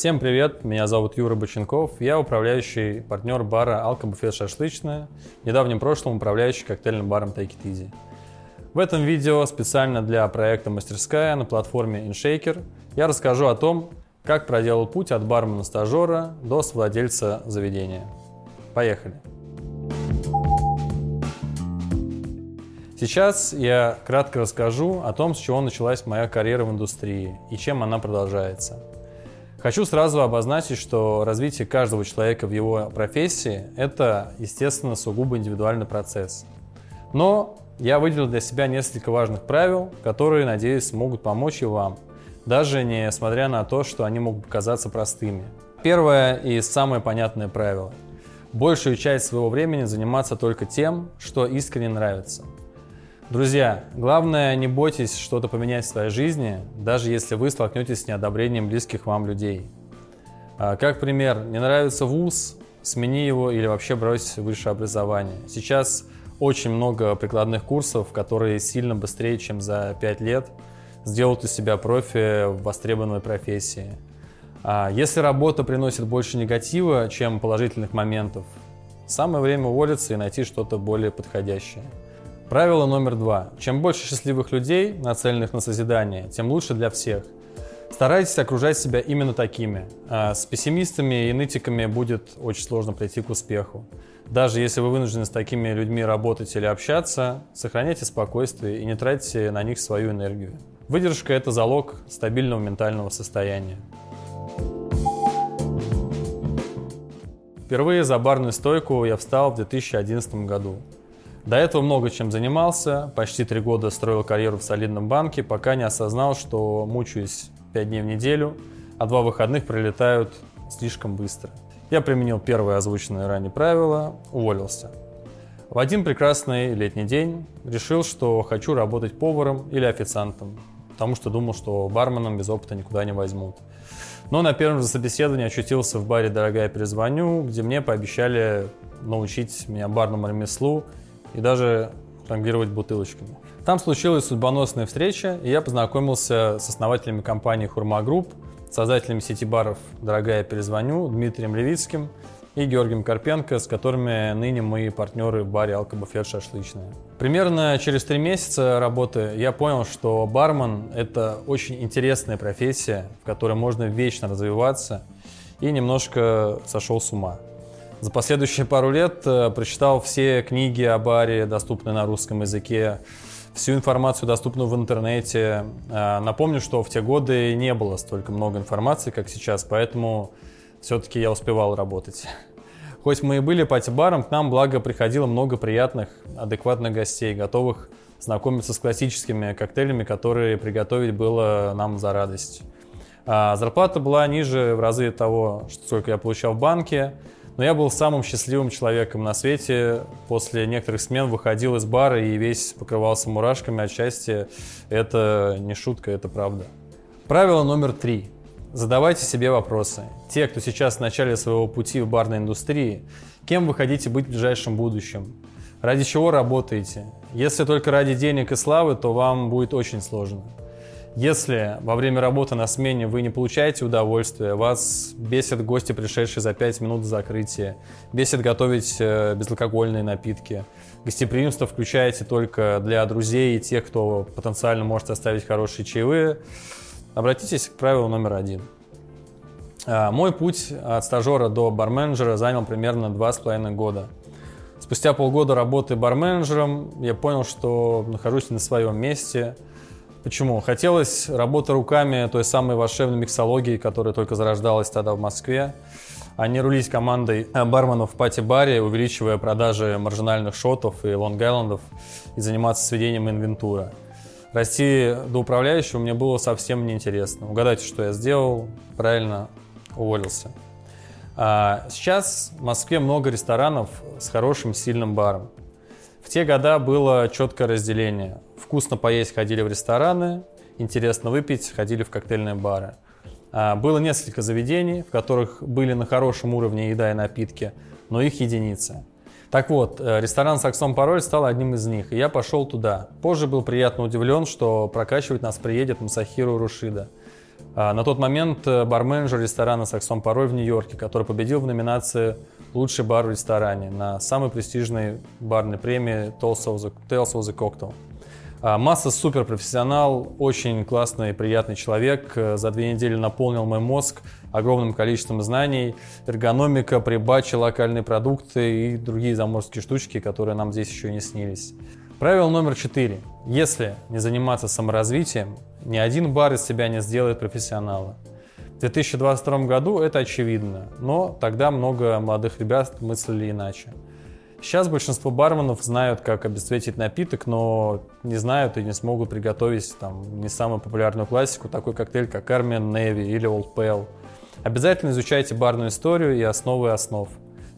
Всем привет, меня зовут Юра Боченков, я управляющий партнер бара «Алкобуфет Шашлычная», в недавнем прошлом управляющий коктейльным баром Take It Easy. В этом видео специально для проекта «Мастерская» на платформе InShaker я расскажу о том, как проделал путь от бармена-стажера до владельца заведения. Поехали! Сейчас я кратко расскажу о том, с чего началась моя карьера в индустрии и чем она продолжается. Хочу сразу обозначить, что развитие каждого человека в его профессии – это, естественно, сугубо индивидуальный процесс. Но я выделил для себя несколько важных правил, которые, надеюсь, смогут помочь и вам, даже несмотря на то, что они могут показаться простыми. Первое и самое понятное правило – большую часть своего времени заниматься только тем, что искренне нравится – Друзья, главное, не бойтесь что-то поменять в своей жизни, даже если вы столкнетесь с неодобрением близких вам людей. А, как пример, не нравится вуз, смени его или вообще брось высшее образование. Сейчас очень много прикладных курсов, которые сильно быстрее, чем за 5 лет, сделают из себя профи в востребованной профессии. А, если работа приносит больше негатива, чем положительных моментов, самое время уволиться и найти что-то более подходящее. Правило номер два. Чем больше счастливых людей, нацеленных на созидание, тем лучше для всех. Старайтесь окружать себя именно такими. А с пессимистами и нытиками будет очень сложно прийти к успеху. Даже если вы вынуждены с такими людьми работать или общаться, сохраняйте спокойствие и не тратьте на них свою энергию. Выдержка – это залог стабильного ментального состояния. Впервые за барную стойку я встал в 2011 году. До этого много чем занимался, почти три года строил карьеру в солидном банке, пока не осознал, что мучаюсь пять дней в неделю, а два выходных прилетают слишком быстро. Я применил первое озвученное ранее правило, уволился. В один прекрасный летний день решил, что хочу работать поваром или официантом, потому что думал, что барменом без опыта никуда не возьмут. Но на первом же собеседовании очутился в баре «Дорогая, перезвоню», где мне пообещали научить меня барному ремеслу и даже жонглировать бутылочками. Там случилась судьбоносная встреча, и я познакомился с основателями компании «Хурма Групп», создателями сети баров «Дорогая, перезвоню», Дмитрием Левицким и Георгием Карпенко, с которыми ныне мы партнеры в баре «Алкобуфет Шашлычная». Примерно через три месяца работы я понял, что бармен – это очень интересная профессия, в которой можно вечно развиваться, и немножко сошел с ума. За последующие пару лет э, прочитал все книги о баре, доступные на русском языке, всю информацию, доступную в интернете. Э, напомню, что в те годы не было столько много информации, как сейчас, поэтому все-таки я успевал работать. Хоть мы и были пати-баром, к нам, благо, приходило много приятных, адекватных гостей, готовых знакомиться с классическими коктейлями, которые приготовить было нам за радость. А зарплата была ниже в разы того, сколько я получал в банке, но я был самым счастливым человеком на свете. После некоторых смен выходил из бара и весь покрывался мурашками от счастья. Это не шутка, это правда. Правило номер три. Задавайте себе вопросы. Те, кто сейчас в начале своего пути в барной индустрии, кем вы хотите быть в ближайшем будущем? Ради чего работаете? Если только ради денег и славы, то вам будет очень сложно. Если во время работы на смене вы не получаете удовольствия, вас бесит гости, пришедшие за 5 минут до закрытия, бесит готовить э, безалкогольные напитки, гостеприимство включаете только для друзей и тех, кто потенциально может оставить хорошие чаевые, обратитесь к правилу номер один. А, мой путь от стажера до барменеджера занял примерно 2,5 года. Спустя полгода работы барменеджером я понял, что нахожусь на своем месте – Почему? Хотелось работы руками той самой волшебной миксологии, которая только зарождалась тогда в Москве. Они рулить командой барменов в пати-баре, увеличивая продажи маржинальных шотов и лонг-айлендов и заниматься сведением инвентура. Расти до управляющего мне было совсем неинтересно. Угадайте, что я сделал? Правильно, уволился. А сейчас в Москве много ресторанов с хорошим сильным баром. В те года было четкое разделение. Вкусно поесть ходили в рестораны, интересно выпить ходили в коктейльные бары. А, было несколько заведений, в которых были на хорошем уровне еда и напитки, но их единицы. Так вот, э, ресторан «Саксон Пароль» стал одним из них, и я пошел туда. Позже был приятно удивлен, что прокачивать нас приедет Масахиру Рушида. А, на тот момент э, барменджер ресторана «Саксон Пароль» в Нью-Йорке, который победил в номинации «Лучший бар в ресторане» на самой престижной барной премии Tales of the, Tales of the Cocktail. Масса суперпрофессионал, очень классный и приятный человек. Э, за две недели наполнил мой мозг огромным количеством знаний. Эргономика, прибачи, локальные продукты и другие заморские штучки, которые нам здесь еще не снились. Правило номер четыре. Если не заниматься саморазвитием, ни один бар из себя не сделает профессионала. В 2022 году это очевидно, но тогда много молодых ребят мыслили иначе. Сейчас большинство барменов знают, как обесцветить напиток, но не знают и не смогут приготовить там, не самую популярную классику, такой коктейль, как Armian Navy или Old Pale. Обязательно изучайте барную историю и основы основ.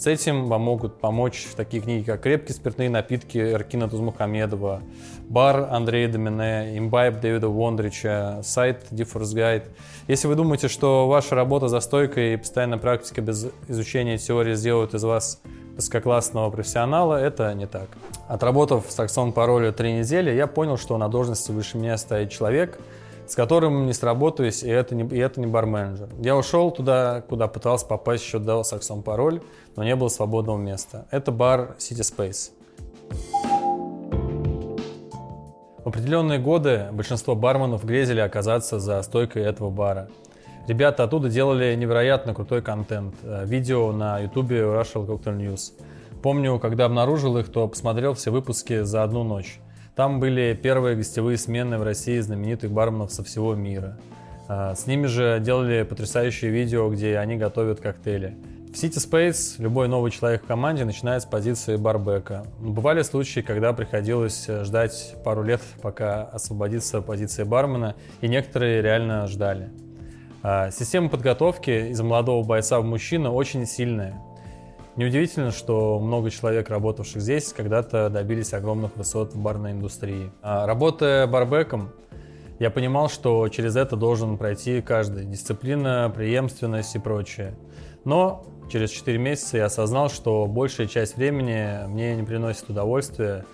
С этим вам могут помочь такие книги, как «Крепкие спиртные напитки» Эркина Тузмухамедова, «Бар» Андрея Домине, «Имбайб» Дэвида Вондрича, сайт Differs Guide. Если вы думаете, что ваша работа за стойкой и постоянная практика без изучения теории сделают из вас высококлассного профессионала, это не так. Отработав в Саксон пароле три недели, я понял, что на должности выше меня стоит человек – с которым не сработаюсь, и это не, и это не барменджер. Я ушел туда, куда пытался попасть еще до Саксон Пароль, но не было свободного места. Это бар City Space. В определенные годы большинство барменов грезили оказаться за стойкой этого бара. Ребята оттуда делали невероятно крутой контент. Э, видео на YouTube Russian Cocktail News. Помню, когда обнаружил их, то посмотрел все выпуски за одну ночь. Там были первые гостевые смены в России знаменитых барменов со всего мира. А, с ними же делали потрясающие видео, где они готовят коктейли. В City Space любой новый человек в команде начинает с позиции барбека. Бывали случаи, когда приходилось ждать пару лет, пока освободится позиция бармена, и некоторые реально ждали. А, система подготовки из молодого бойца в мужчину очень сильная. Неудивительно, что много человек, работавших здесь, когда-то добились огромных высот в барной индустрии. А работая барбеком, я понимал, что через это должен пройти каждый. Дисциплина, преемственность и прочее. Но через 4 месяца я осознал, что большая часть времени мне не приносит удовольствия.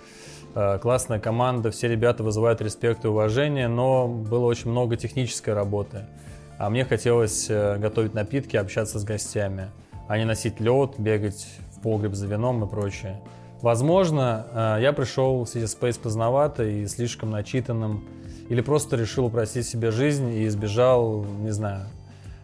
А, классная команда, все ребята вызывают респект и уважение, но было очень много технической работы. А мне хотелось э, готовить напитки, общаться с гостями а не носить лед, бегать в погреб за вином и прочее. Возможно, э, я пришел в City Space поздновато и слишком начитанным, или просто решил упростить себе жизнь и избежал, не знаю.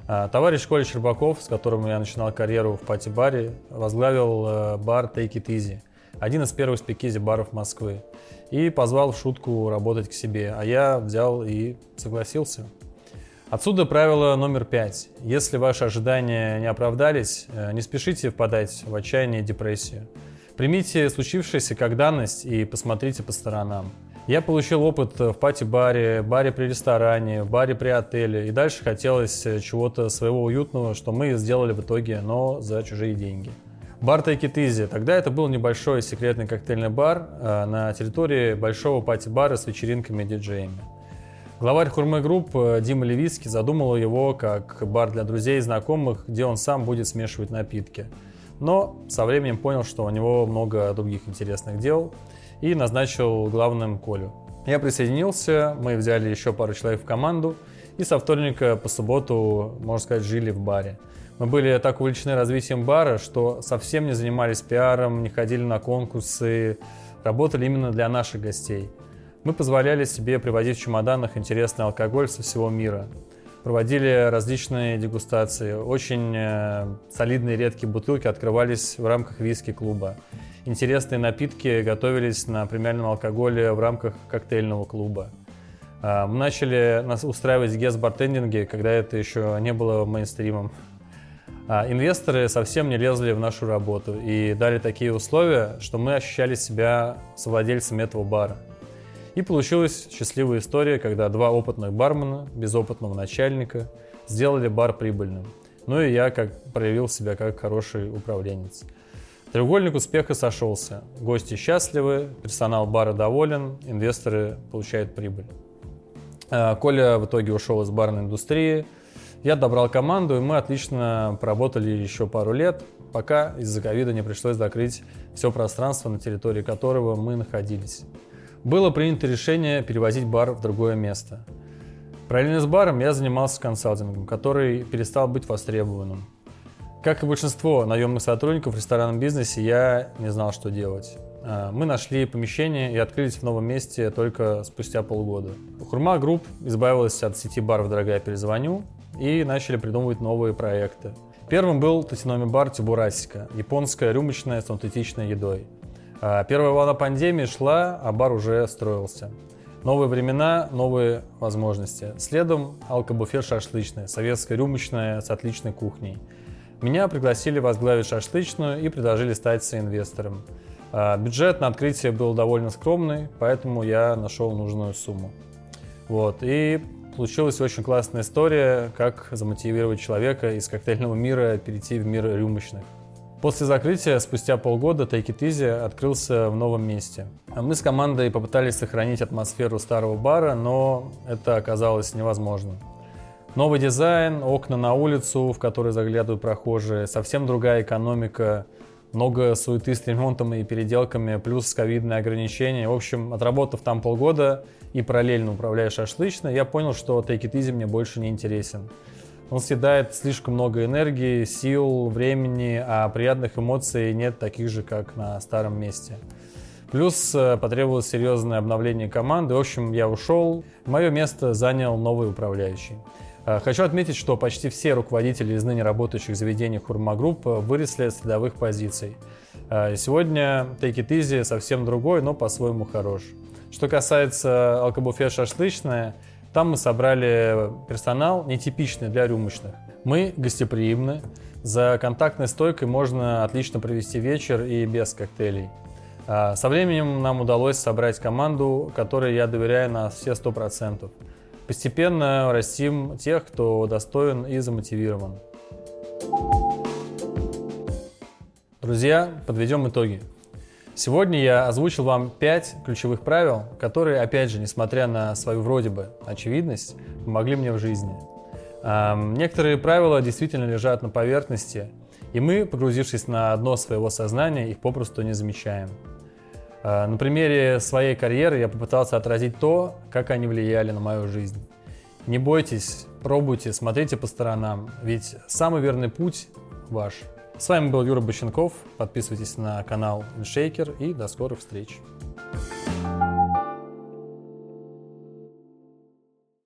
Э, товарищ Коля Щербаков, с которым я начинал карьеру в пати-баре, возглавил э, бар Take It Easy, один из первых спикизи баров Москвы, и позвал в шутку работать к себе, а я взял и согласился. Отсюда правило номер пять. Если ваши ожидания не оправдались, э, не спешите впадать в отчаяние и депрессию. Примите случившееся как данность и посмотрите по сторонам. Я получил опыт в пати-баре, баре при ресторане, в баре при отеле. И дальше хотелось э, чего-то своего уютного, что мы сделали в итоге, но за чужие деньги. Бар Take It Easy. Тогда это был небольшой секретный коктейльный бар э, на территории большого пати-бара с вечеринками и диджеями. Главарь Хурмы Групп э, Дима Левицкий задумал его как бар для друзей и знакомых, где он сам будет смешивать напитки. Но со временем понял, что у него много других интересных дел и назначил главным Колю. Я присоединился, мы взяли еще пару человек в команду и со вторника по субботу, можно сказать, жили в баре. Мы были так увлечены развитием бара, что совсем не занимались пиаром, не ходили на конкурсы, работали именно для наших гостей – мы позволяли себе привозить в чемоданах интересный алкоголь со всего мира. Проводили различные дегустации. Очень э, солидные редкие бутылки открывались в рамках виски-клуба. Интересные напитки готовились на премиальном алкоголе в рамках коктейльного клуба. Э, мы начали устраивать гест-бартендинги, когда это еще не было мейнстримом. А инвесторы совсем не лезли в нашу работу и дали такие условия, что мы ощущали себя совладельцами этого бара – и получилась счастливая история, когда два опытных бармена, без опытного начальника, сделали бар прибыльным. Ну и я как проявил себя как хороший управленец. Треугольник успеха сошелся. Гости счастливы, персонал бара доволен, инвесторы получают прибыль. А, Коля в итоге ушел из барной индустрии. Я добрал команду, и мы отлично поработали еще пару лет, пока из-за ковида не пришлось закрыть все пространство, на территории которого мы находились было принято решение перевозить бар в другое место. Параллельно с баром я занимался консалтингом, который перестал быть востребованным. Как и большинство наемных сотрудников в ресторанном бизнесе, я не знал, что делать. А, мы нашли помещение и открылись в новом месте только спустя полгода. Хурма Групп избавилась от сети баров «Дорогая, перезвоню» и начали придумывать новые проекты. Первым был татиноми бар Тибурасика, японская рюмочная с аутентичной едой. А, первая волна пандемии шла, а бар уже строился. Новые времена, новые возможности. Следом алкобуфет шашлычная, советская рюмочная с отличной кухней. Меня пригласили возглавить шашлычную и предложили стать соинвестором. А, бюджет на открытие был довольно скромный, поэтому я нашел нужную сумму. Вот. И получилась очень классная история, как замотивировать человека из коктейльного мира перейти в мир рюмочных. После закрытия, спустя полгода, Take It Easy открылся в новом месте. Мы с командой попытались сохранить атмосферу старого бара, но это оказалось невозможно. Новый дизайн, окна на улицу, в которые заглядывают прохожие, совсем другая экономика, много суеты с ремонтом и переделками, плюс ковидные ограничения. В общем, отработав там полгода и параллельно управляя шашлычной, я понял, что Take It Easy мне больше не интересен. Он съедает слишком много энергии, сил, времени, а приятных эмоций нет таких же, как на старом месте. Плюс э, потребовалось серьезное обновление команды. В общем, я ушел. Мое место занял новый управляющий. Э, хочу отметить, что почти все руководители из ныне работающих заведений Хурма Групп выросли с рядовых позиций. Э, сегодня Take It Easy совсем другой, но по-своему хорош. Что касается алкобуфет шашлычная, там мы собрали персонал, нетипичный для рюмочных. Мы гостеприимны, за контактной стойкой можно отлично провести вечер и без коктейлей. А, со временем нам удалось собрать команду, которой я доверяю на все сто процентов. Постепенно растим тех, кто достоин и замотивирован. Друзья, подведем итоги. Сегодня я озвучил вам 5 ключевых правил, которые, опять же, несмотря на свою вроде бы очевидность, помогли мне в жизни. Некоторые правила действительно лежат на поверхности, и мы, погрузившись на дно своего сознания, их попросту не замечаем. А, на примере своей карьеры я попытался отразить то, как они влияли на мою жизнь. Не бойтесь, пробуйте, смотрите по сторонам, ведь самый верный путь ваш – с вами был Юра Боченков. Подписывайтесь на канал InShaker и до скорых встреч. thank you